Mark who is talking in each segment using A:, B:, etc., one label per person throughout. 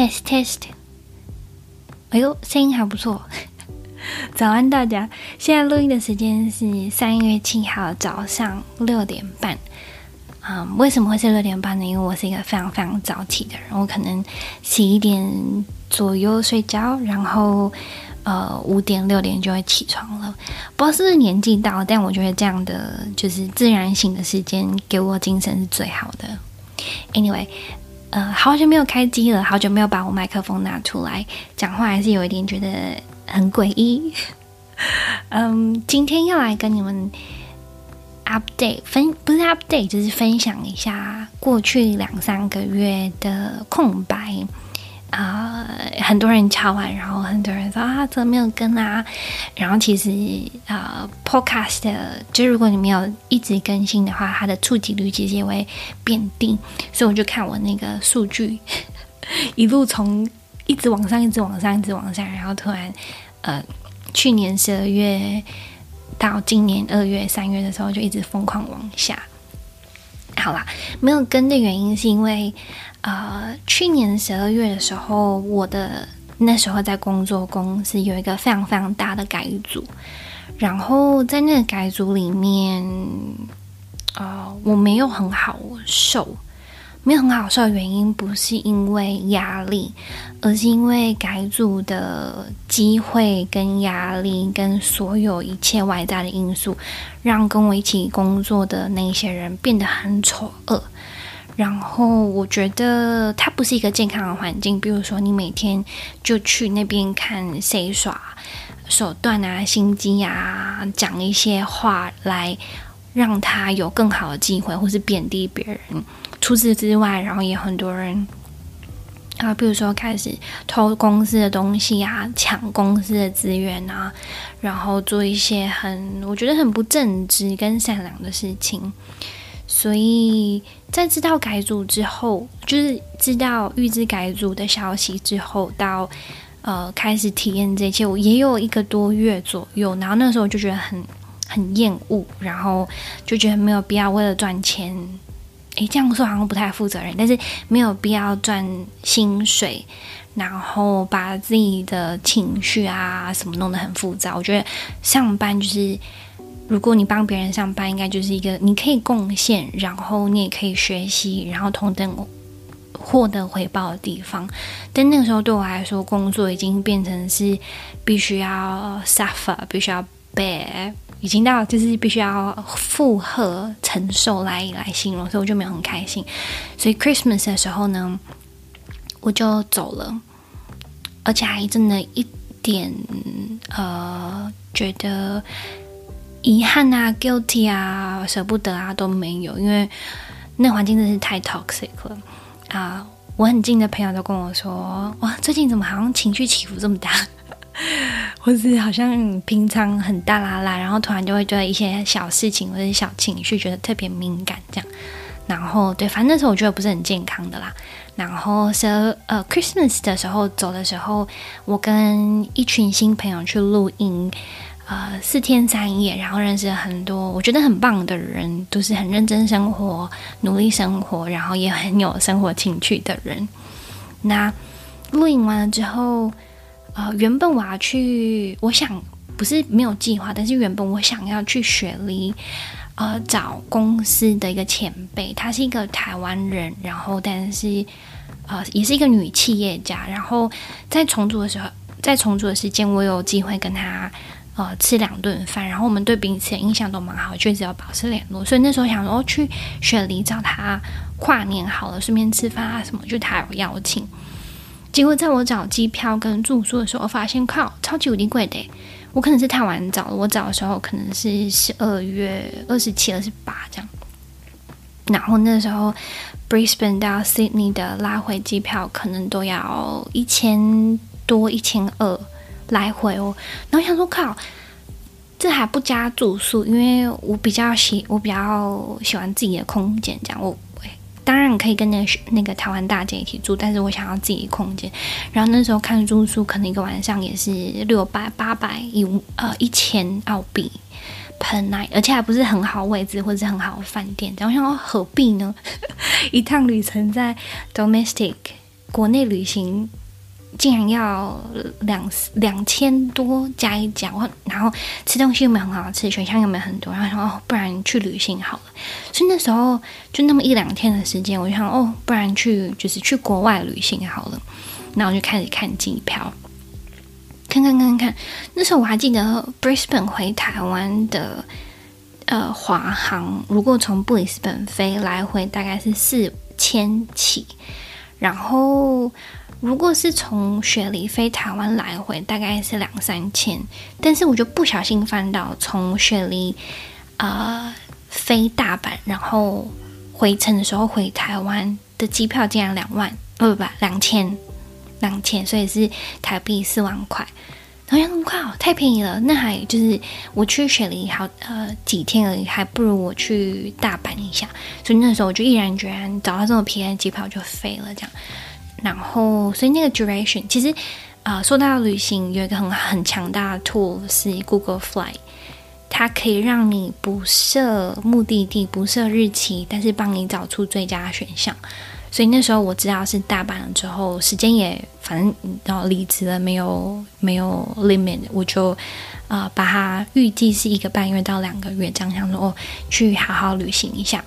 A: test test，哎呦，声音还不错。早安，大家！现在录音的时间是三月七号早上六点半。啊、嗯，为什么会是六点半呢？因为我是一个非常非常早起的人，我可能十一点左右睡觉，然后呃五点六点就会起床了。不知道是不是年纪到，但我觉得这样的就是自然醒的时间给我精神是最好的。Anyway。呃，好久没有开机了，好久没有把我麦克风拿出来讲话，还是有一点觉得很诡异。嗯，今天要来跟你们 update 分，不是 update，就是分享一下过去两三个月的空白。啊、很多人敲完，然后很多人说啊，怎么没有更啊？然后其实啊、，Podcast 的就如果你没有一直更新的话，它的触及率其实也会变低。所以我就看我那个数据，一路从一直往上，一直往上，一直往上，然后突然呃，去年十二月到今年二月、三月的时候，就一直疯狂往下。好啦，没有跟的原因是因为。呃，去年十二月的时候，我的那时候在工作公司有一个非常非常大的改组，然后在那个改组里面，呃，我没有很好受，没有很好受的原因不是因为压力，而是因为改组的机会跟压力跟所有一切外在的因素，让跟我一起工作的那些人变得很丑恶。然后我觉得它不是一个健康的环境。比如说，你每天就去那边看谁耍手段啊、心机啊，讲一些话来让他有更好的机会，或是贬低别人。除此之外，然后也很多人啊，比如说开始偷公司的东西啊，抢公司的资源啊，然后做一些很我觉得很不正直跟善良的事情。所以在知道改组之后，就是知道预知改组的消息之后，到呃开始体验这一切，我也有一个多月左右。然后那时候就觉得很很厌恶，然后就觉得没有必要为了赚钱，诶，这样说好像不太负责任，但是没有必要赚薪水，然后把自己的情绪啊什么弄得很复杂。我觉得上班就是。如果你帮别人上班，应该就是一个你可以贡献，然后你也可以学习，然后同等获得回报的地方。但那个时候对我来说，工作已经变成是必须要 suffer，必须要 bear，已经到就是必须要负荷承受来来形容，所以我就没有很开心。所以 Christmas 的时候呢，我就走了，而且还真的一点呃觉得。遗憾啊，guilty 啊，舍不得啊，都没有，因为那环境真是太 toxic 了啊！我很近的朋友都跟我说，哇，最近怎么好像情绪起伏这么大，或是好像平常很大啦啦，然后突然就会对一些小事情或者小情绪觉得特别敏感这样。然后对，反正那时候我觉得不是很健康的啦。然后是呃，Christmas 的时候走的时候，我跟一群新朋友去录音。呃，四天三夜，然后认识了很多我觉得很棒的人，都是很认真生活、努力生活，然后也很有生活情趣的人。那录影完了之后，呃，原本我要去，我想不是没有计划，但是原本我想要去雪梨，呃，找公司的一个前辈，他是一个台湾人，然后但是呃，也是一个女企业家。然后在重组的时候，在重组的时间，我有机会跟他。呃，吃两顿饭，然后我们对彼此的印象都蛮好，确实要保持联络。所以那时候想说，去雪梨找他跨年好了，顺便吃饭啊什么，就他有邀请。结果在我找机票跟住宿的时候，我发现靠，超级无敌贵的。我可能是太晚找了，我找的时候可能是十二月二十七、二十八这样。然后那时候 Brisbane 到 Sydney 的来回机票可能都要一千多、一千二。来回哦，然后想说靠，这还不加住宿，因为我比较喜我比较喜欢自己的空间，这样我当然可以跟那个那个台湾大姐一起住，但是我想要自己空间。然后那时候看住宿，可能一个晚上也是六百八百一呃一千澳币 per night，而且还不是很好位置或者是很好的饭店。然后想要何必呢？一趟旅程在 domestic。国内旅行竟然要两两千多加一加，然后吃东西又没有很好吃，选项又没有很多，然后说哦，不然去旅行好了。所以那时候就那么一两天的时间，我就想哦，不然去就是去国外旅行好了。然后我就开始看机票，看看看看。那时候我还记得 Brisbane 回台湾的呃华航，如果从布里斯本飞来回大概是四千起，然后。如果是从雪梨飞台湾来回，大概是两三千，但是我就不小心翻到从雪梨、呃、飞大阪，然后回程的时候回台湾的机票竟然两万，不不不，两千两千，所以是台币四万块，然后那么快哦，太便宜了，那还就是我去雪梨好呃几天而已，还不如我去大阪一下，所以那时候我就毅然决然找到这么便宜机票就飞了，这样。然后，所以那个 duration 其实，啊、说到旅行，有一个很很强大的 tool 是 Google Flight，它可以让你不设目的地、不设日期，但是帮你找出最佳选项。所以那时候我知道是大阪了之后，时间也反正然后离职了，没有没有 limit，我就啊、把它预计是一个半月到两个月这样，想说哦，去好好旅行一下。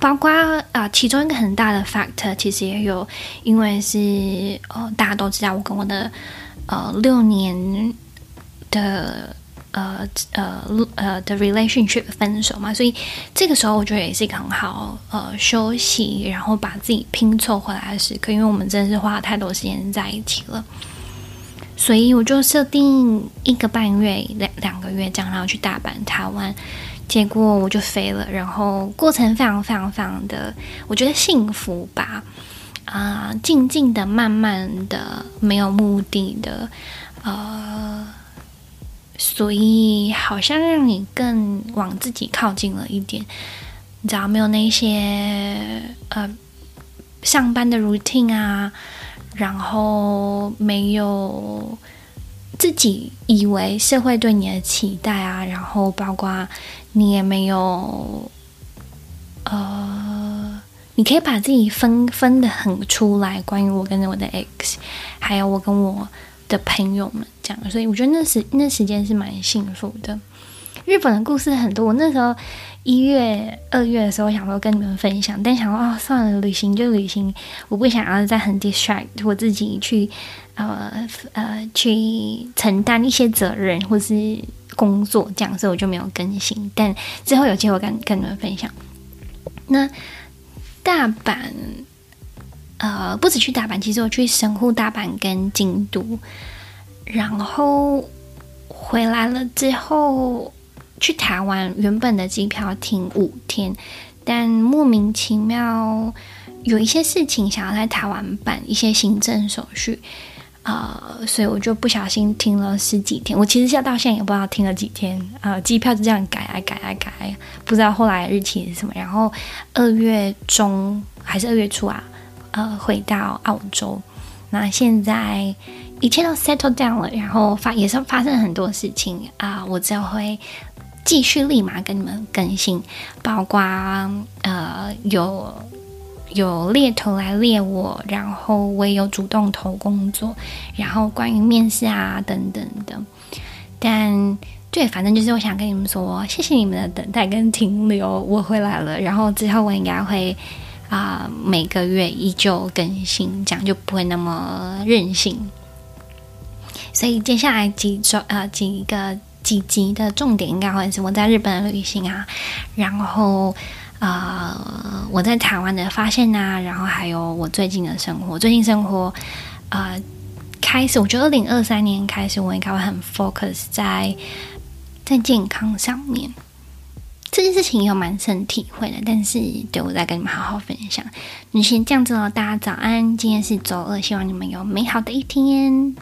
A: 包括啊、其中一个很大的 factor，其实也有，因为是呃，大家都知道我跟我的呃六年的呃呃呃的 relationship 分手嘛，所以这个时候我觉得也是一个很好呃休息，然后把自己拼凑回来的时刻，因为我们真的是花了太多时间在一起了，所以我就设定一个半月两两个月这样，然后去大阪台湾。结果我就飞了，然后过程非常非常非常的，我觉得幸福吧，啊、静静的、慢慢的、没有目的的，呃，所以好像让你更往自己靠近了一点，你知道没有那些呃上班的 routine 啊，然后没有。自己以为社会对你的期待啊，然后包括你也没有，呃，你可以把自己分分得很出来。关于我跟我的 ex，还有我跟我的朋友们这样，所以我觉得那时那时间是蛮幸福的。日本的故事很多，我那时候一月、二月的时候想说跟你们分享，但想说哦，算了，旅行就旅行，我不想要再很 distract 我自己去。呃呃，去承担一些责任或是工作这样，所以我就没有更新。但之后有机会跟跟你们分享。那大阪，呃，不止去大阪，其实我去神户、大阪跟京都，然后回来了之后去台湾，原本的机票停五天，但莫名其妙有一些事情想要在台湾办一些行政手续。呃，所以我就不小心停了十几天。我其实现在到现在也不知道停了几天。呃，机票就这样改啊改啊改，不知道后来日期是什么。然后二月中还是二月初啊，呃，回到澳洲。那现在一切都 settle down 了，然后发也是发生很多事情啊，呃，我就会继续立马跟你们更新，包括呃有。有猎头来猎我，然后我也有主动投工作，然后关于面试啊等等的。但对，反正就是我想跟你们说，谢谢你们的等待跟停留，我回来了。然后之后我应该会啊、每个月依旧更新，这样就不会那么任性。所以接下来几周呃几个几集的重点应该会是我在日本的旅行啊，然后。呃，我在台湾的发现啊，然后还有我最近的生活，最近生活，呃，开始，我觉得二零二三年开始，我应该会很 focus 在在健康上面，这件事情有蛮深体会的，但是对我再跟你们好好分享。你先这样子喽，大家早安，今天是周二，希望你们有美好的一天。